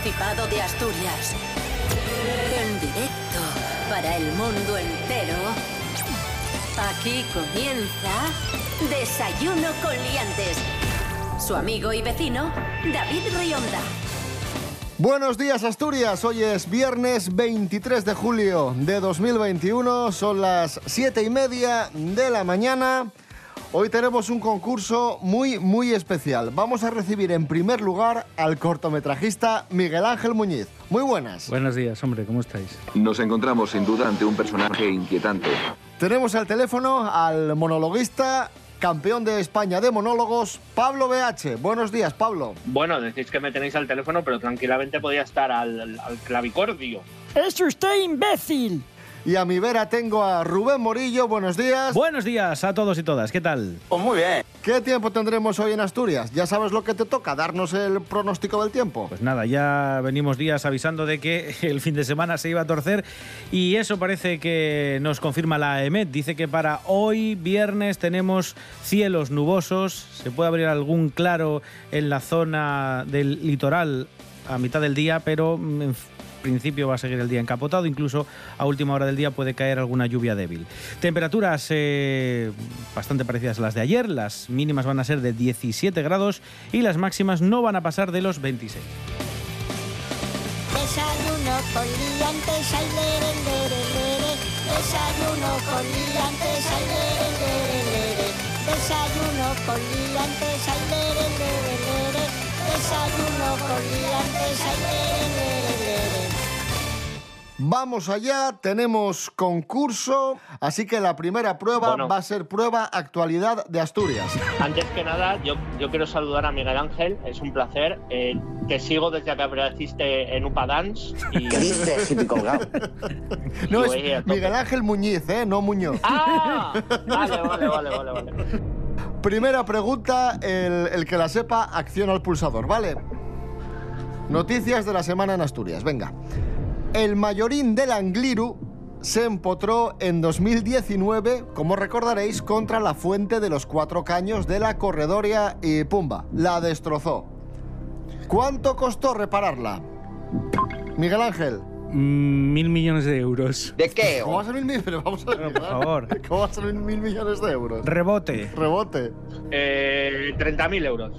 Principado de Asturias. En directo para el mundo entero. Aquí comienza Desayuno con Liantes. Su amigo y vecino, David Rionda. Buenos días Asturias, hoy es viernes 23 de julio de 2021, son las 7 y media de la mañana. Hoy tenemos un concurso muy, muy especial. Vamos a recibir en primer lugar al cortometrajista Miguel Ángel Muñiz. Muy buenas. Buenos días, hombre, ¿cómo estáis? Nos encontramos sin duda ante un personaje inquietante. Tenemos al teléfono al monologuista, campeón de España de monólogos, Pablo BH. Buenos días, Pablo. Bueno, decís que me tenéis al teléfono, pero tranquilamente podía estar al, al clavicordio. ¡Es usted imbécil! Y a mi vera tengo a Rubén Morillo. Buenos días. Buenos días a todos y todas, ¿qué tal? Pues muy bien. ¿Qué tiempo tendremos hoy en Asturias? Ya sabes lo que te toca, darnos el pronóstico del tiempo. Pues nada, ya venimos días avisando de que el fin de semana se iba a torcer y eso parece que nos confirma la EMET. Dice que para hoy, viernes, tenemos cielos nubosos, se puede abrir algún claro en la zona del litoral a mitad del día, pero en principio va a seguir el día encapotado, incluso a última hora del día puede caer alguna lluvia débil. Temperaturas eh, bastante parecidas a las de ayer, las mínimas van a ser de 17 grados y las máximas no van a pasar de los 26. Desayuno con. Desayuno con. Vamos allá, tenemos concurso, así que la primera prueba Bueno. va a ser prueba actualidad de Asturias. Antes que nada, yo, yo quiero saludar a Miguel Ángel, es un placer. Eh, te sigo desde que apareciste en UPA Dance. Y... ¿Qué dices? No, es. Miguel Ángel Muñiz, ¿eh? No Muñoz. ¡Ah! Vale, vale, vale, vale, vale. Primera pregunta, el, el que la sepa, acciona al pulsador, ¿vale? Noticias de la semana en Asturias, venga. El mayorín del Angliru se empotró en 2019, como recordaréis, contra la fuente de los cuatro caños de la corredoria y pumba, la destrozó. ¿Cuánto costó repararla? Miguel Ángel. Mm, Mil millones de euros. ¿De qué? ¿Cómo va a ser mil millones? Pero vamos a ver, Por favor. ¿Cómo va a ser mil, mil millones de euros? Rebote. Rebote. Eh, 30.000 euros.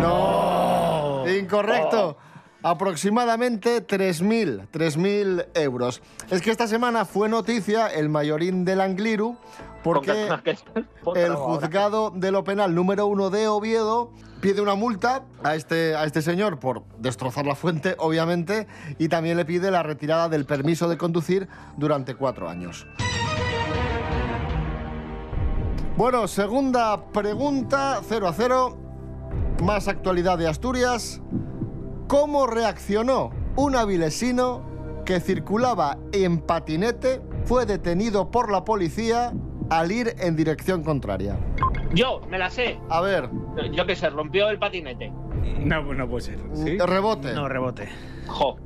No. Incorrecto. Aproximadamente 3.000, 3.000 euros. Es que esta semana fue noticia el mayorín del Angliru porque el juzgado de lo penal número uno de Oviedo pide una multa a este, a este señor por destrozar la fuente, obviamente, y también le pide la retirada del permiso de conducir durante cuatro años. Bueno, segunda pregunta, 0 a 0. Más actualidad de Asturias. ¿Cómo reaccionó un avilesino que circulaba en patinete, fue detenido por la policía al ir en dirección contraria? Yo, me la sé. A ver, Yo qué sé, rompió el patinete. No, no puede ser. ¿Sí? rebote. No, rebote. Jo.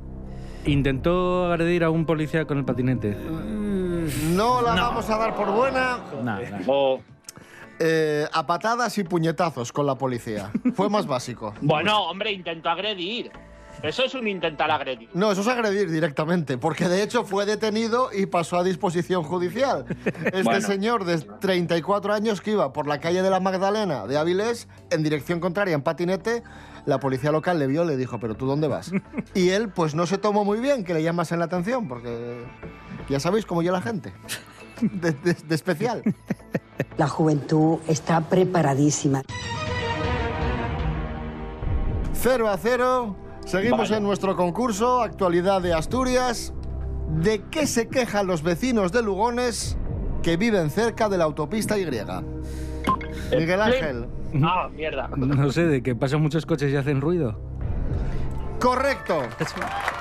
Intentó agredir a un policía con el patinete. No la vamos a dar por buena. Nada, nada. O- Eh, a patadas y puñetazos con la policía. Fue más básico. Bueno, hombre, intentó agredir. Eso es un intentar agredir. No, eso es agredir directamente, porque de hecho fue detenido y pasó a disposición judicial. Este Bueno. señor de 34 años que iba por la calle de la Magdalena de Avilés en dirección contraria en patinete, la policía local le vio le dijo, pero tú dónde vas? Y él pues no se tomó muy bien que le llamasen la atención, porque ya sabéis cómo yo la gente, de, de- de especial. La juventud está preparadísima. 0 a 0, seguimos Vale. en nuestro concurso, actualidad de Asturias. ¿De qué se quejan los vecinos de Lugones que viven cerca de la autopista Y? Miguel Ángel. Ah, mierda. No sé, de que pasan muchos coches y hacen ruido. Correcto.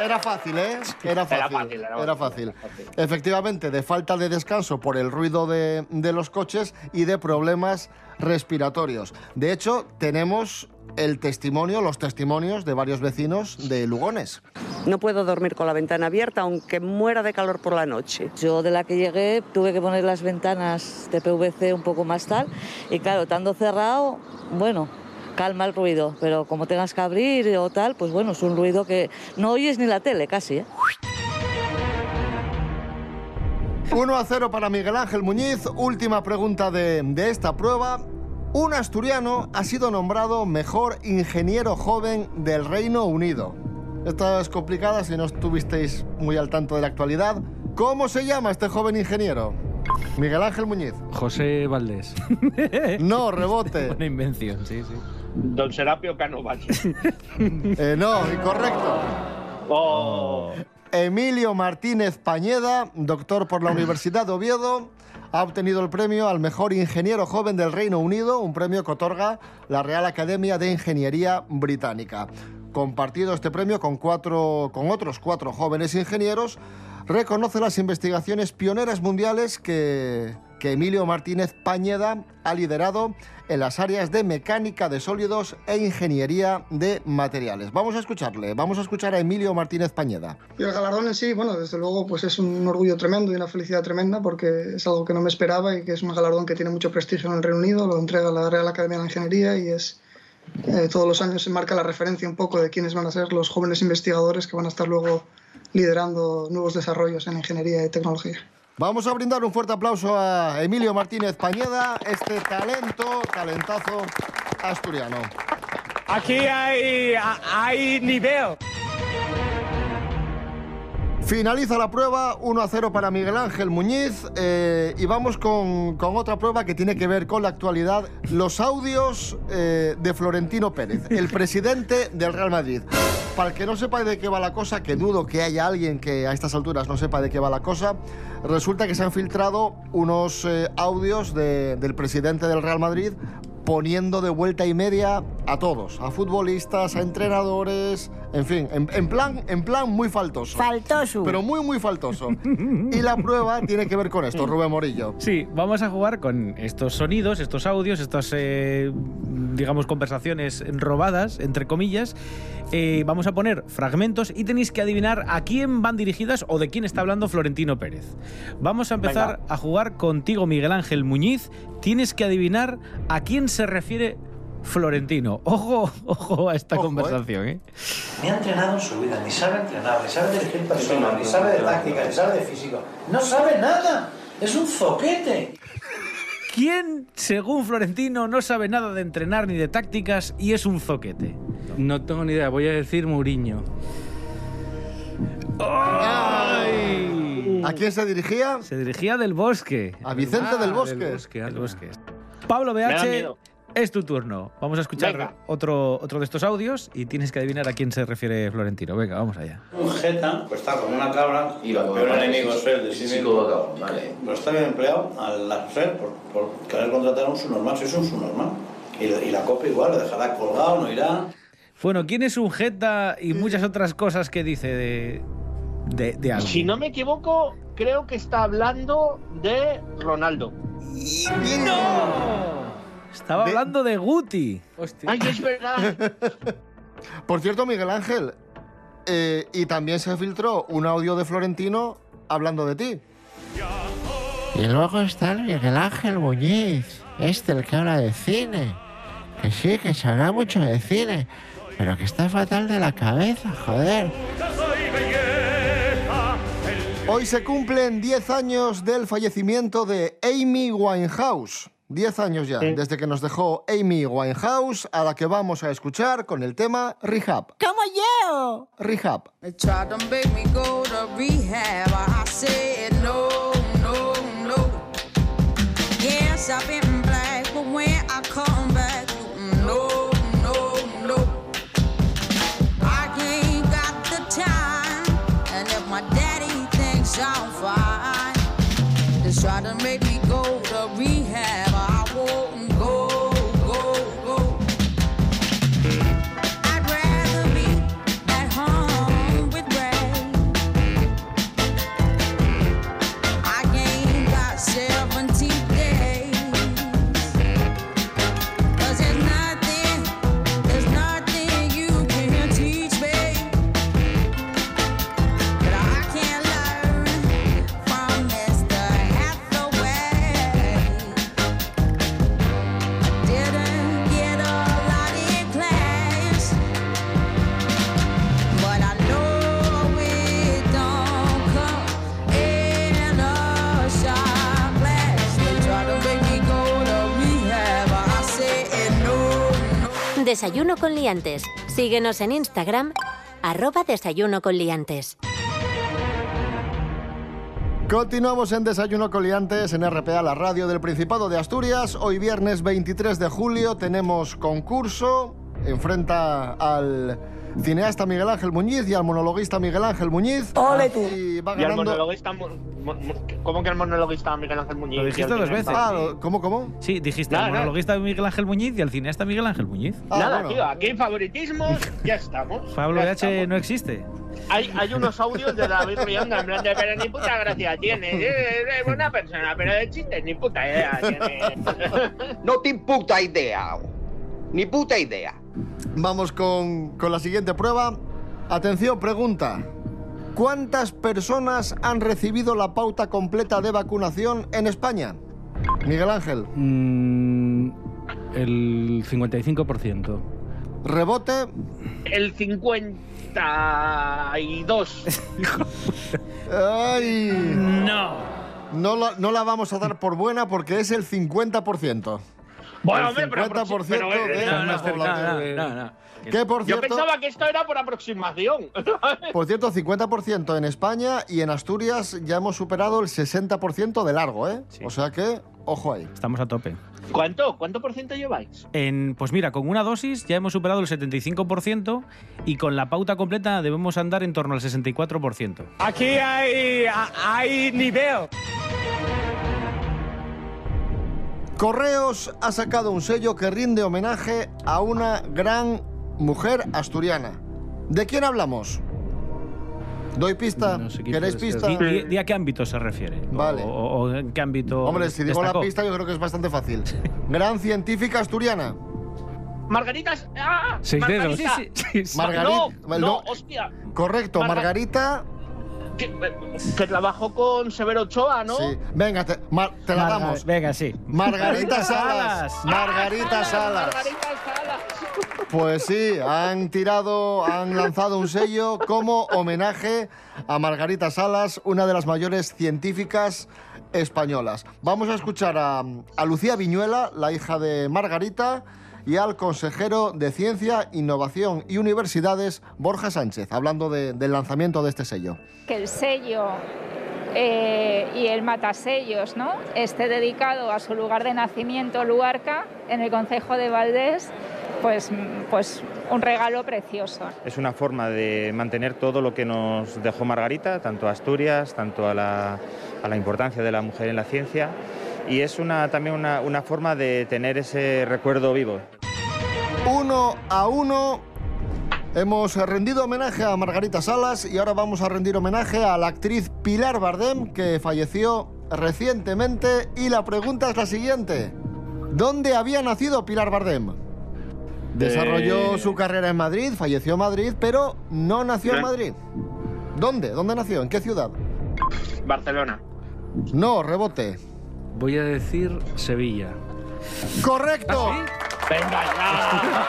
Era fácil, ¿eh? Era fácil. Era fácil, era Era fácil, fácil. era fácil. Efectivamente, de falta de descanso por el ruido de, de los coches y de problemas respiratorios. De hecho, tenemos el testimonio, los testimonios de varios vecinos de Lugones. No puedo dormir con la ventana abierta, aunque muera de calor por la noche. Yo de la que llegué tuve que poner las ventanas de PVC un poco más tal y claro, estando cerrado, bueno, calma el ruido, pero como tengas que abrir o tal, pues bueno, es un ruido que no oyes ni la tele casi. ¿eh? 1 a 0 para Miguel Ángel Muñiz. Última pregunta de, de esta prueba. Un asturiano ha sido nombrado mejor ingeniero joven del Reino Unido. Esta es complicada si no estuvisteis muy al tanto de la actualidad. ¿Cómo se llama este joven ingeniero? Miguel Ángel Muñiz. José Valdés. No, rebote. Una invención, sí, sí. Don Serapio Cano Valle. Eh, no, incorrecto. Oh. Emilio Martínez Pañeda, doctor por la Universidad de Oviedo, ha obtenido el premio al mejor ingeniero joven del Reino Unido, un premio que otorga la Real Academia de Ingeniería Británica. Compartido este premio con, cuatro, con otros cuatro jóvenes ingenieros, reconoce las investigaciones pioneras mundiales que, que Emilio Martínez Pañeda ha liderado en las áreas de mecánica de sólidos e ingeniería de materiales. Vamos a escucharle, vamos a escuchar a Emilio Martínez Pañeda. Y el galardón en sí, bueno, desde luego pues es un orgullo tremendo y una felicidad tremenda porque es algo que no me esperaba y que es un galardón que tiene mucho prestigio en el Reino Unido, lo entrega la Real Academia de Ingeniería y es eh, todos los años se marca la referencia un poco de quiénes van a ser los jóvenes investigadores que van a estar luego liderando nuevos desarrollos en ingeniería y tecnología. Vamos a brindar un fuerte aplauso a Emilio Martínez Pañeda, este talento, talentazo asturiano. Aquí hay, hay nivel. Finaliza la prueba 1 a 0 para Miguel Ángel Muñiz eh, y vamos con, con otra prueba que tiene que ver con la actualidad, los audios eh, de Florentino Pérez, el presidente del Real Madrid. Para el que no sepa de qué va la cosa, que dudo que haya alguien que a estas alturas no sepa de qué va la cosa, resulta que se han filtrado unos eh, audios de- del presidente del Real Madrid poniendo de vuelta y media a todos, a futbolistas, a entrenadores, en fin, en, en plan, en plan muy faltoso. Faltoso. Pero muy, muy faltoso. Y la prueba tiene que ver con esto, Rubén Morillo. Sí, vamos a jugar con estos sonidos, estos audios, estas, eh, digamos, conversaciones robadas, entre comillas. Eh, vamos a poner fragmentos y tenéis que adivinar a quién van dirigidas o de quién está hablando Florentino Pérez. Vamos a empezar a jugar contigo, Miguel Ángel Muñiz. Tienes que adivinar a quién se refiere Florentino. Ojo, ojo a esta conversación, ¿eh? Ni ha entrenado en su vida, ni sabe entrenar, ni sabe dirigir personas, ni sabe de táctica, ni sabe de físico. No sabe nada. Es un zoquete. ¿Quién, según Florentino, no sabe nada de entrenar ni de tácticas y es un zoquete? No tengo ni idea, voy a decir Mourinho. ¿A quién se dirigía? Se dirigía del Bosque. A Vicente Ah, del Bosque. Del Bosque. Pablo Me da BH, miedo. Es tu turno. Vamos a escuchar Venga. otro, otro de estos audios y tienes que adivinar a quién se refiere Florentino. Venga, vamos allá. Un jeta, pues está como una cabra y el peor enemigo es él de sí mismo. Pero está bien empleado al ser por, por querer contratar a un subnormal, si es un subnormal. Y, y la copa igual, le dejará colgado, no irá. Bueno, ¿quién es un jeta y muchas otras cosas que dice de, de, de algo? Si no me equivoco, creo que está hablando de Ronaldo. Estaba hablando de Guti. Ay, es verdad. Por cierto, Miguel Ángel, eh, y también se filtró un audio de Florentino hablando de ti. Y luego está el Miguel Ángel Muñiz, este el que habla de cine. Que sí, que se habla mucho de cine, pero que está fatal de la cabeza, joder. Hoy se cumplen 10 años del fallecimiento de Amy Winehouse. 10 años ya, desde que nos dejó Amy Winehouse, a la que vamos a escuchar con el tema Rehab. ¡Como yo! Rehab. Desayuno con liantes. Síguenos en Instagram, arroba desayuno con liantes. Continuamos en Desayuno Coliantes en RPA, la radio del Principado de Asturias. Hoy viernes 23 de julio tenemos concurso. Enfrenta al cineasta Miguel Ángel Muñiz y al monologuista Miguel Ángel Muñiz. ¡Ole tú! Y va Y al ganando... monologuista. ¿Cómo que el monologuista Miguel Ángel Muñiz? Lo dijiste dos veces. Ah, ¿cómo, cómo? Sí, dijiste Nada, al nada. monologuista Miguel Ángel Muñiz y al cineasta Miguel Ángel Muñiz. Nada, tío, aquí favoritismos, ya estamos. Pablo ya H estamos. no existe. Hay, hay unos audios de David Rionda en plan de, pero ni puta gracia tiene. Es, es buena persona, pero de chistes ni puta idea tiene. No te puta idea. Ni puta idea. Vamos con, con la siguiente prueba. Atención, pregunta. ¿Cuántas personas han recibido la pauta completa de vacunación en España? Miguel Ángel. Mm, el 55%. Rebote. El 52. ¡Ay! No. No la, no la vamos a dar por buena porque es el 50%. Bueno, el hombre, pero 50% pero, eh, de no, la no, población. no, no. Que por Yo pensaba que esto era por aproximación. por cierto, 50% en España y en Asturias ya hemos superado el 60% de largo, ¿eh? O sea que, ojo ahí. Estamos a tope. ¿Cuánto? ¿Cuánto por ciento lleváis? En, pues mira, con una dosis ya hemos superado el 75% y con la pauta completa debemos andar en torno al 64%. Aquí hay, hay nivel. Correos ha sacado un sello que rinde homenaje a una gran mujer asturiana. ¿De quién hablamos? ¿Doy pista? No sé ¿Queréis pista? Di a qué ámbito se refiere. Vale. O, o en qué ámbito. Hombre, si digo la pista yo creo que es bastante fácil. Gran científica asturiana. Margaritas. ¡Ah! Seis Margarita. dedos. Sí, sí, sí. Margarita. No, no, hostia. Correcto, Marga- Margarita. Que, que trabajó con Severo Ochoa, ¿no? Sí. Venga, te, Mar- te la Marga- damos. Venga, sí. Margarita Salas. Margarita Salas. Margarita Salas. Pues sí, han tirado, han lanzado un sello como homenaje a Margarita Salas, una de las mayores científicas españolas. Vamos a escuchar a, a Lucía Viñuela, la hija de Margarita, y al consejero de Ciencia, Innovación y Universidades, Borja Sánchez, hablando de- del lanzamiento de este sello. que el sello eh, y el matasellos ¿no? esté dedicado a su lugar de nacimiento, Luarca, en el Concejo de Valdés, pues, pues un regalo precioso. Es una forma de mantener todo lo que nos dejó Margarita, tanto a Asturias, tanto a la, a la importancia de la mujer en la ciencia, y es una, también una, una forma de tener ese recuerdo vivo. Uno a uno. Hemos rendido homenaje a Margarita Salas y ahora vamos a rendir homenaje a la actriz Pilar Bardem, que falleció recientemente. Y la pregunta es la siguiente. ¿Dónde había nacido Pilar Bardem? Desarrolló Eh. su carrera en Madrid, falleció en Madrid, pero no nació en Madrid. ¿Dónde? ¿Dónde nació? ¿En qué ciudad? Barcelona. No, rebote. Voy a decir Sevilla. ¡Correcto! Venga ya.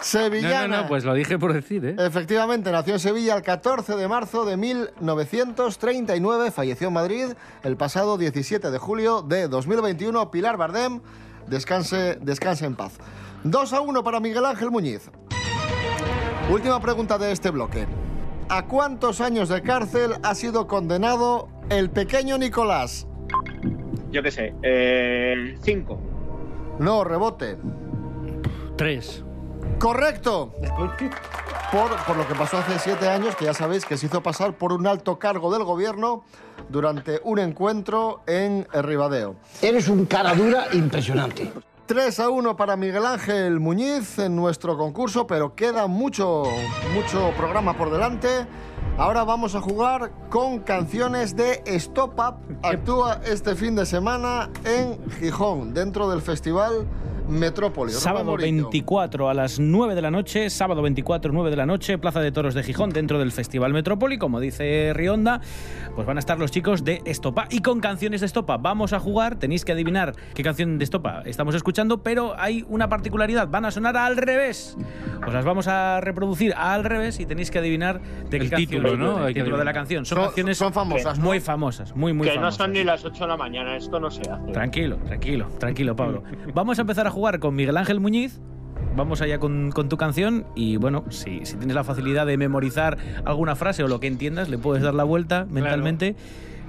Sevillana. No, no, no, pues lo dije por decir, ¿eh? Efectivamente, nació en Sevilla el 14 de marzo de 1939, falleció en Madrid el pasado 17 de julio de 2021. Pilar Bardem, descanse, descanse en paz. 2 a 1 para Miguel Ángel Muñiz. Última pregunta de este bloque. ¿A cuántos años de cárcel ha sido condenado el pequeño Nicolás? Yo qué sé. Eh, cinco. No, rebote. Tres. Correcto. Por, por lo que pasó hace siete años, que ya sabéis que se hizo pasar por un alto cargo del gobierno durante un encuentro en Ribadeo. Eres un cara dura impresionante. 3 a 1 para Miguel Ángel Muñiz en nuestro concurso, pero queda mucho, mucho programa por delante. Ahora vamos a jugar con canciones de Stop Up. Actúa este fin de semana en Gijón, dentro del festival Metrópolis. Rubén Sábado Morillo. 24 a las 9 de la noche, sábado 24, 9 de la noche, Plaza de Toros de Gijón, dentro del Festival Metrópoli, como dice Rionda, pues van a estar los chicos de Estopa. Y con canciones de Estopa vamos a jugar, tenéis que adivinar qué canción de Estopa estamos escuchando, pero hay una particularidad, van a sonar al revés. Os las vamos a reproducir al revés y tenéis que adivinar de qué El canción título, ¿no? El título de la canción. Son, Son- canciones son famosas, ¿no? muy famosas, muy, muy que no famosas. son ni las 8 de la mañana. Esto no se hace. Tranquilo, tranquilo, tranquilo, Pablo. Vamos a empezar a jugar con Miguel Ángel Muñiz vamos allá con, con tu canción y bueno, si, si tienes la facilidad de memorizar alguna frase o lo que entiendas, le puedes dar la vuelta mentalmente.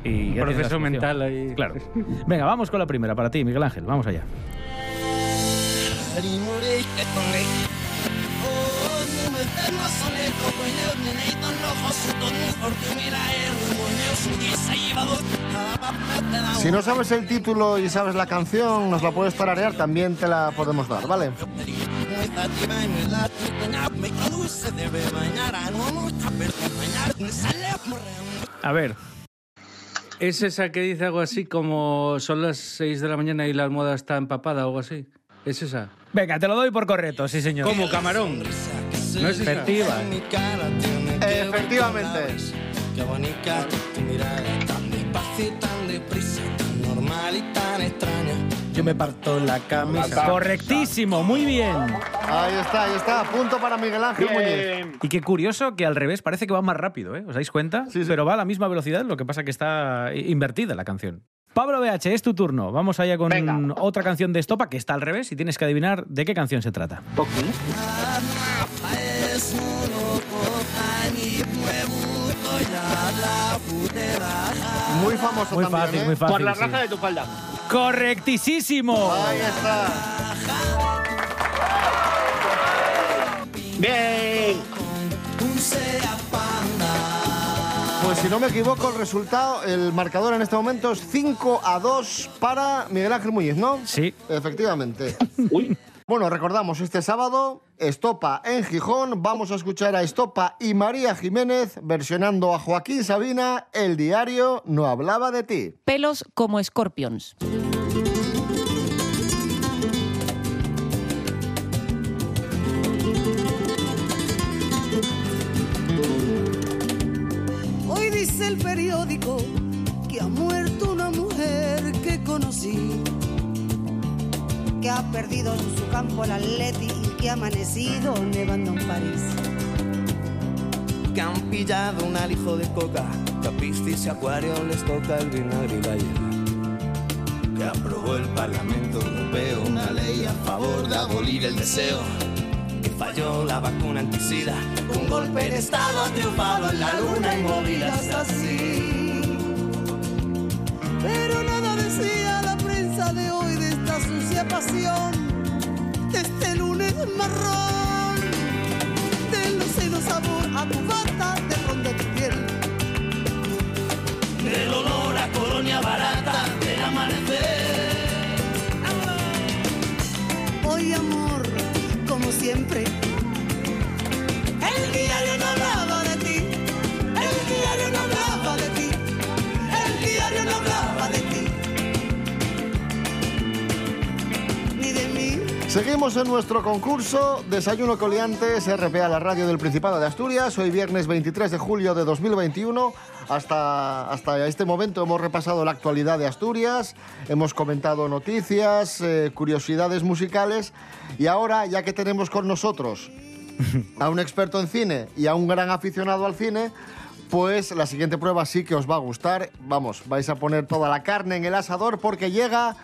Y Un proceso mental ahí. Claro. Venga, vamos con la primera para ti, Miguel Ángel. Vamos allá. Si no sabes el título y sabes la canción, nos la puedes tararear, también te la podemos dar, ¿vale? A ver. ¿Es esa que dice algo así como son las 6 de la mañana y la almohada está empapada o algo así? ¿Es esa? Venga, te lo doy por correcto, sí, señor. Como camarón. ¿No es esa? Efectiva. Efectivamente. Qué bonita tu mirada, tan despacio y tan deprisa, tan normal y tan extraña. Yo me parto la camisa. Correctísimo, muy bien. Ahí está, ahí está. Punto para Miguel Ángel Muñiz. Y qué curioso que al revés parece que va más rápido, ¿eh? ¿Os dais cuenta? Pero va a la misma velocidad, lo que pasa que está invertida la canción. Pablo BH, es tu turno. Vamos allá con otra canción de Estopa que está al revés y tienes que adivinar de qué canción se trata. Muy famoso Muy también, fácil, ¿eh? muy fácil. Por la sí. raja de tu falda. ¡Correctísimo! Ahí está. Bien. Pues si no me equivoco, el resultado, el marcador en este momento es 5 a 2 para Miguel Ángel Muñiz, ¿no? Sí. Efectivamente. Bueno, recordamos, este sábado, Estopa en Gijón. Vamos a escuchar a Estopa y María Jiménez versionando a Joaquín Sabina, El diario no hablaba de ti. Pelos como escorpions. Hoy dice el periódico que ha muerto una mujer que conocí, que ha perdido en su campo el atleti y que ha amanecido nevando en París. Que han pillado un alijo de coca, que y Acuario les toca el vinagre y la. Que aprobó el Parlamento Europeo una ley a favor de abolir el deseo. Que falló la vacuna anticida, un golpe de Estado ha triunfado en la luna y movidas así. Pero nada pasión, de este lunes marrón, del oceno sabor a tu bata de ron de tu piel. Del olor a colonia barata del amanecer. Hoy amor, como siempre. El no hablaba de ti, Seguimos en nuestro concurso Desayuno Coliantes RPA, la radio del Principado de Asturias. Hoy viernes 23 de julio de 2021. Hasta, hasta este momento hemos repasado la actualidad de Asturias, hemos comentado noticias, eh, curiosidades musicales y ahora, ya que tenemos con nosotros a un experto en cine y a un gran aficionado al cine, pues la siguiente prueba sí que os va a gustar. Vamos, vais a poner toda la carne en el asador porque llega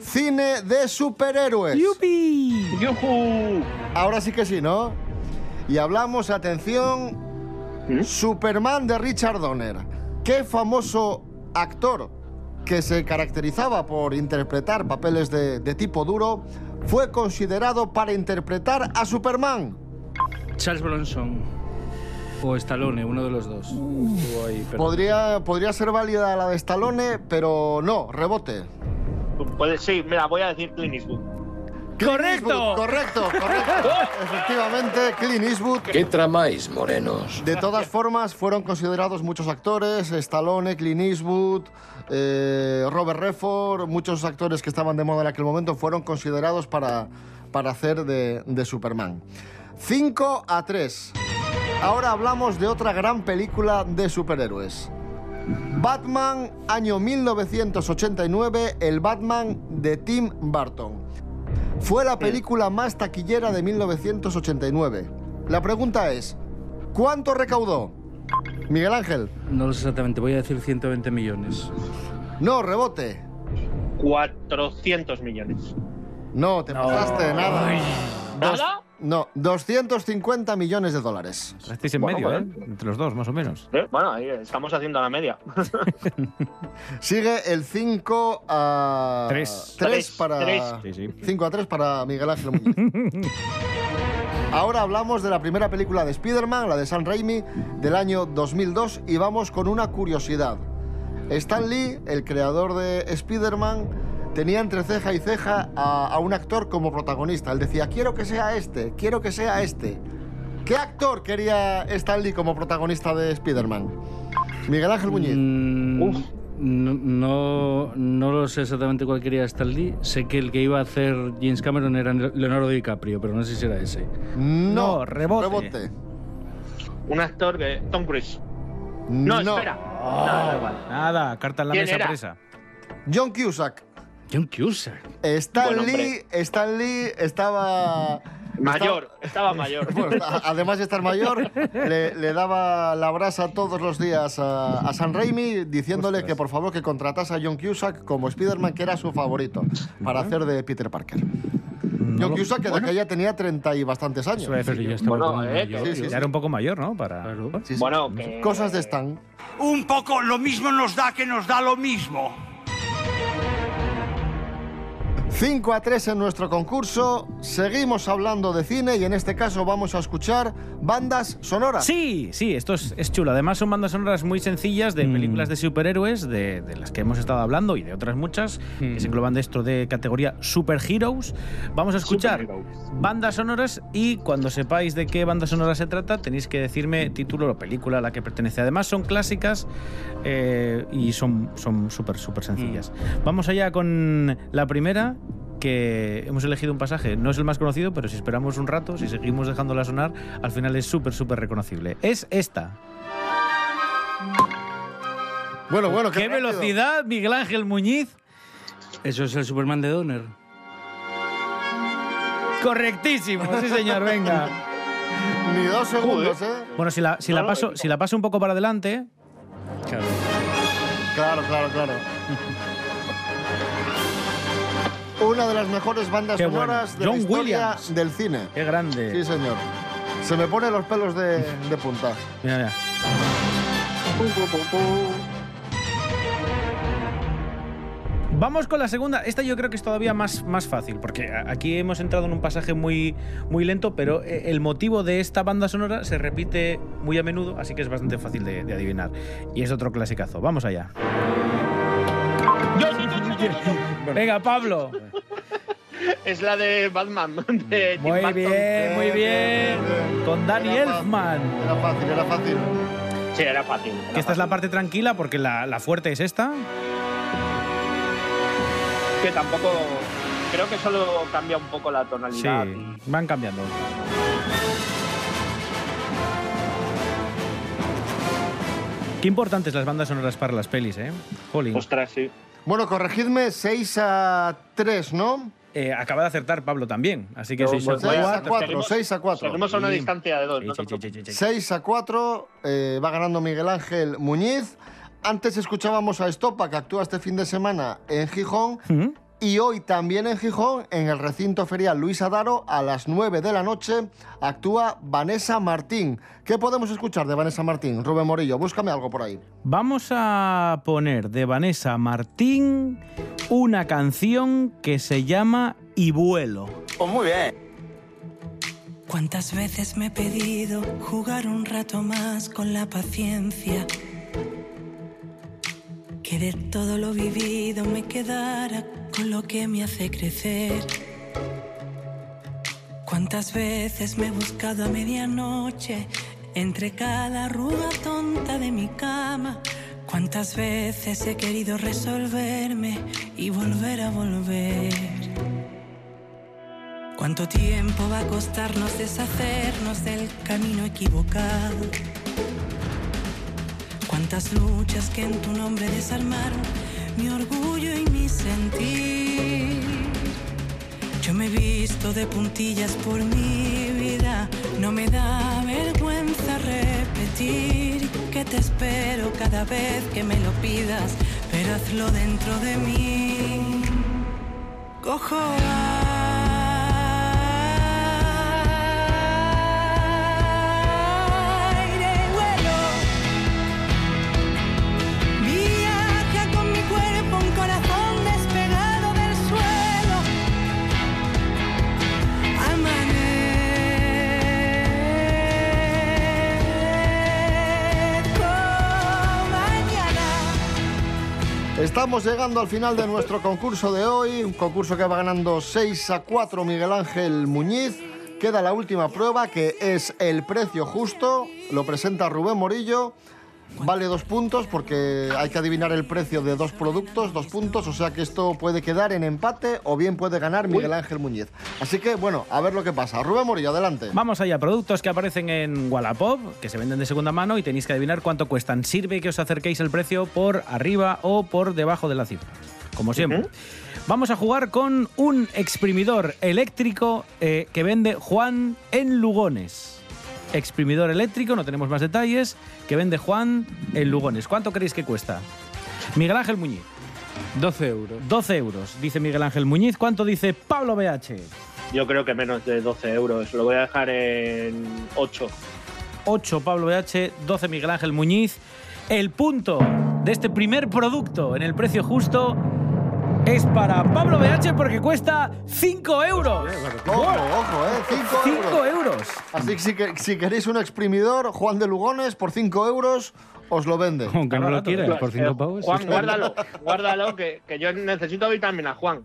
cine de superhéroes. ¡Yupi! Ahora sí que sí, ¿no? Y hablamos, atención, Superman de Richard Donner. ¿Qué famoso actor que se caracterizaba por interpretar papeles de, de tipo duro fue considerado para interpretar a Superman? Charles Bronson. O Stallone, uno de los dos. Ahí, pero- Podría, podría ser válida la de Stallone, pero no, rebote. Pues sí, mira, voy a decir Clint Eastwood. ¡Correcto! Correcto, correcto. Efectivamente, Clint Eastwood. ¿Qué tramáis, morenos? De todas formas, fueron considerados muchos actores, Stallone, Clint Eastwood, eh, Robert Redford, muchos actores que estaban de moda en aquel momento fueron considerados para, para hacer de, de Superman. 5 a 3. Ahora hablamos de otra gran película de superhéroes. Batman, año 1989, el Batman de Tim Burton. Fue la película más taquillera de 1989. La pregunta es, ¿cuánto recaudó? Miguel Ángel. No lo sé exactamente, voy a decir 120 millones. No, rebote. 400 millones. No, te pasaste, nada. Dos- ¿Nada? No, 250 millones de dólares. Estáis en Bueno, medio, ¿eh? Entre los dos, más o menos. Eh, Bueno, ahí estamos haciendo la media. Sigue el 5 a Tres. 3 Tres, para tres. Sí, sí. 5 a 3 para Miguel Ángel Muñiz. Ahora hablamos de la primera película de Spider-Man, la de Sam Raimi, del año 2002, y vamos con una curiosidad. Stan Lee, el creador de Spider-Man, tenía entre ceja y ceja a, a un actor como protagonista. Él decía, quiero que sea este, quiero que sea este. ¿Qué actor quería Stan Lee como protagonista de Spider-Man? Miguel Ángel Muñiz. Mm, No, no, no lo sé exactamente cuál quería Stan Lee. Sé que el que iba a hacer James Cameron era Leonardo DiCaprio, pero no sé si era ese. No, rebote. Un actor que. Tom Cruise. No, No. espera. No, da igual. Nada, carta en la ¿Quién mesa era? presa. John Cusack. John Cusack. Stan Lee. Stan Lee estaba... Mayor, estaba mayor. Bueno, a- además de estar mayor, le, le daba la brasa todos los días a, a San Raimi diciéndole que por favor que contratase a John Cusack como Spider-Man, que era su favorito, para hacer de Peter Parker. John Cusack, que de que ya tenía 30 y bastantes años. Decir yo. estaba Bueno, eh, mayor, sí, sí, yo. Ya era un poco mayor, ¿no? Para... Sí, sí. Bueno, que- Cosas de Stan. Un poco lo mismo nos da que nos da lo mismo. 5 a 3 en nuestro concurso. Seguimos hablando de cine y en este caso vamos a escuchar bandas sonoras. Sí, sí, esto es, es chulo. Además son bandas sonoras muy sencillas de Mm. películas de superhéroes, de, de las que hemos estado hablando y de otras muchas, que Mm. se engloban de esto de categoría superheroes. Vamos a escuchar Superheroes. bandas sonoras y cuando sepáis de qué banda sonora se trata, tenéis que decirme título o película a la que pertenece. Además son clásicas eh, y son son súper, súper sencillas. Vamos allá con la primera que hemos elegido un pasaje, no es el más conocido, pero si esperamos un rato, si seguimos dejándola sonar, al final es súper, súper reconocible. Es esta. Bueno, bueno, ¡Qué rápido. velocidad, Miguel Ángel Muñiz! Eso es el Superman de Donner. Correctísimo, sí señor, venga. Ni dos segundos, ¿eh? Bueno, si la, si la, paso, si la paso un poco para adelante, Claro. Claro, claro, claro. Una de las mejores bandas Qué bueno. sonoras de John la historia Williams. del cine. qué grande. Sí, señor. Se me ponen los pelos de, de punta. Mira, mira. Vamos con la segunda. Esta yo creo que es todavía más, más fácil, porque a- aquí hemos entrado en un pasaje muy, muy lento, pero eh, el motivo de esta banda sonora se repite muy a menudo, así que es bastante fácil de, de adivinar. Y es otro clasicazo. Vamos allá. Venga, Pablo. Es la de Batman. De Tim Muy Burton. bien, muy bien. Con Danny Era fácil, Elfman. Era fácil, era fácil. Sí, era fácil. era Que esta es la parte tranquila, porque la, la fuerte es esta. Que tampoco. Creo que solo cambia un poco la Sí, tonalidad. van cambiando. Qué importantes las bandas sonoras para las pelis, ¿eh? Jolín. Ostras, sí. Bueno, corregidme, 6 a 3, ¿no? Eh, acaba de acertar Pablo también, así que No, seis pues a Seis cuatro. a cuatro, Seguimos- seis a cuatro. Seguimos a una distancia de dos. no Sí, te sí, sí, sí, sí. 6 a 4, eh, va ganando Miguel Ángel Muñiz. Antes escuchábamos a Estopa, que actúa este fin de semana en Gijón. ¿Mm? Y hoy también en Gijón, en el recinto ferial Luis Adaro, a las 9 de la noche, actúa Vanessa Martín. ¿Qué podemos escuchar de Vanessa Martín? Rubén Morillo, búscame algo por ahí. Vamos a poner de Vanessa Martín una canción que se llama Y vuelo. Pues muy bien. ¿Cuántas veces me he pedido jugar un rato más con la paciencia? De todo lo vivido me quedara con lo que me hace crecer. ¿Cuántas veces me he buscado a medianoche entre cada arruga tonta de mi cama? ¿Cuántas veces he querido resolverme y volver a volver? ¿Cuánto tiempo va a costarnos deshacernos del camino equivocado? ¿Cuántas luchas que en tu nombre desarmaron mi orgullo y mi sentir? Yo me he visto de puntillas por mi vida, no me da vergüenza repetir que te espero cada vez que me lo pidas, pero hazlo dentro de mí. Cojo Estamos llegando al final de nuestro concurso de hoy, un concurso que va ganando 6 a 4 Miguel Ángel Muñiz. Queda la última prueba que es el precio justo, lo presenta Rubén Morillo. Vale dos puntos porque hay que adivinar el precio de dos productos, dos puntos, o sea que esto puede quedar en empate o bien puede ganar Miguel Ángel Muñiz. Así que bueno, a ver lo que pasa. Rubén Morillo, adelante. Vamos allá, productos que aparecen en Wallapop, que se venden de segunda mano y tenéis que adivinar cuánto cuestan. Sirve que os acerquéis el precio por arriba o por debajo de la cifra, como siempre. Vamos a jugar con un exprimidor eléctrico eh, que vende Juan en Lugones. Exprimidor eléctrico, no tenemos más detalles, que vende Juan en Lugones. ¿Cuánto creéis que cuesta? Miguel Ángel Muñiz. 12 euros. 12 euros, dice Miguel Ángel Muñiz. ¿Cuánto dice Pablo BH? Yo creo que menos de 12 euros. Lo voy a dejar en 8. 8 Pablo BH, 12 Miguel Ángel Muñiz. El punto de este primer producto en el precio justo es para Pablo BH porque cuesta 5 euros. Ojo, ojo, ¿eh? 5 5 euros. Así que si, que si queréis un exprimidor, Juan de Lugones, por 5 euros, os lo vende. Aunque no lo quieras, por 5 pavos. Juan, guárdalo, guárdalo, que, que yo necesito oír también a Juan.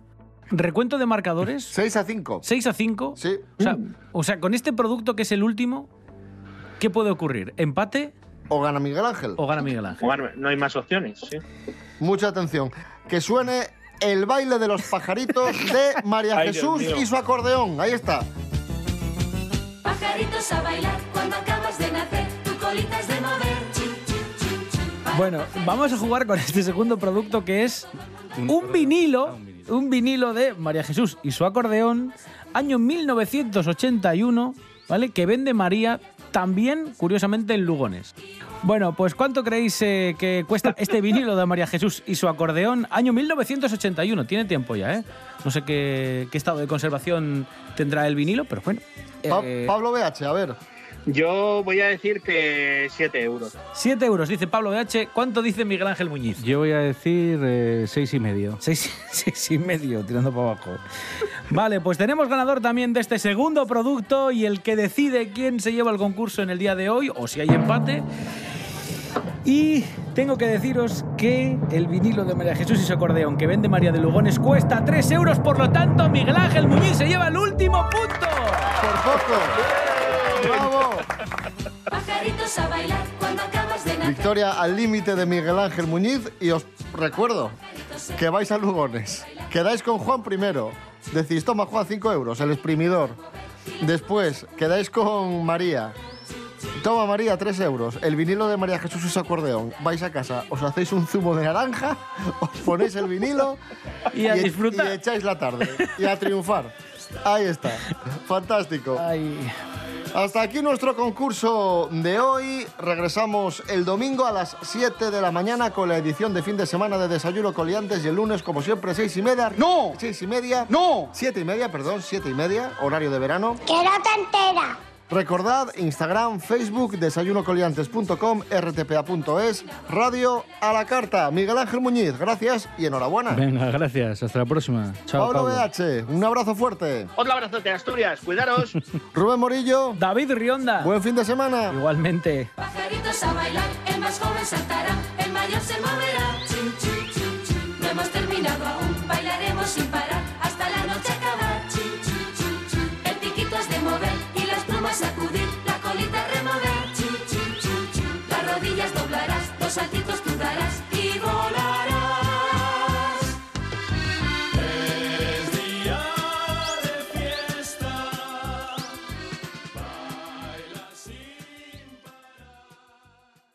Recuento de marcadores. 6 a 5. 6 a 5. Sí. O sea, o sea, con este producto que es el último, ¿qué puede ocurrir? ¿Empate O gana Miguel Ángel. o gana Miguel Ángel? No hay más opciones, sí. Mucha atención. Que suene el baile de los pajaritos de María Ay, Jesús y su acordeón. Ahí está. Pajaritos a bailar cuando acabas de nacer, tu colita es de mover. Bueno, vamos a jugar con este segundo producto que es un vinilo, un vinilo de María Jesús y su acordeón, año 1981, ¿vale? Que vende María también, curiosamente, en Lugones. Bueno, pues ¿cuánto creéis eh, que cuesta este vinilo de María Jesús y su acordeón? Año 1981, tiene tiempo ya, ¿eh? No sé qué, estado de conservación tendrá el vinilo, pero bueno. Pa- Pablo BH, a ver. Yo voy a decir que 7 euros. 7 euros, dice Pablo BH. ¿Cuánto dice Miguel Ángel Muñiz? Yo voy a decir eh, seis y medio. Seis, seis y medio, tirando para abajo. Vale, pues tenemos ganador también de este segundo producto y el que decide quién se lleva el concurso en el día de hoy, o si hay empate. Y tengo que deciros que el vinilo de María Jesús y su acordeón que vende María de Lugones cuesta 3 euros, por lo tanto Miguel Ángel Muñiz se lleva el último punto. Por poco. ¡Bravo! Pajaritos a bailar cuando acabas de nacer. Victoria al límite de Miguel Ángel Muñiz y os recuerdo que vais a Lugones. Quedáis con Juan primero. Decís, toma Juan 5 euros, el exprimidor. Después quedáis con María. Toma María 3 euros, el vinilo de María Jesús y su acordeón. Vais a casa, os hacéis un zumo de naranja, os ponéis el vinilo Y a e- disfrutar. y echáis la tarde. Y a triunfar. Ahí está. Fantástico. Hasta aquí nuestro concurso de hoy. Regresamos el domingo a las 7 de la mañana con la edición de fin de semana de Desayuno Coliantes y el lunes, como siempre, 6 y media. ¡No! 6 y media. ¡No! 7 y media, perdón, 7 y media, horario de verano. Que no te entera. Recordad, Instagram, Facebook, desayunocoliantes.com, rtpa.es, radio a la carta. Miguel Ángel Muñiz, gracias y enhorabuena. Venga, gracias. Hasta la próxima. Chao, Pablo Pablo. BH, un abrazo fuerte. Otro abrazote, Asturias. Cuidaros. Rubén Morillo. David Rionda. Buen fin de semana. Igualmente. Pajaritos a bailar, el más joven saltará, el mayor se moverá. Chin, chin, chin. No hemos terminado aún, bailaremos sin parar plumas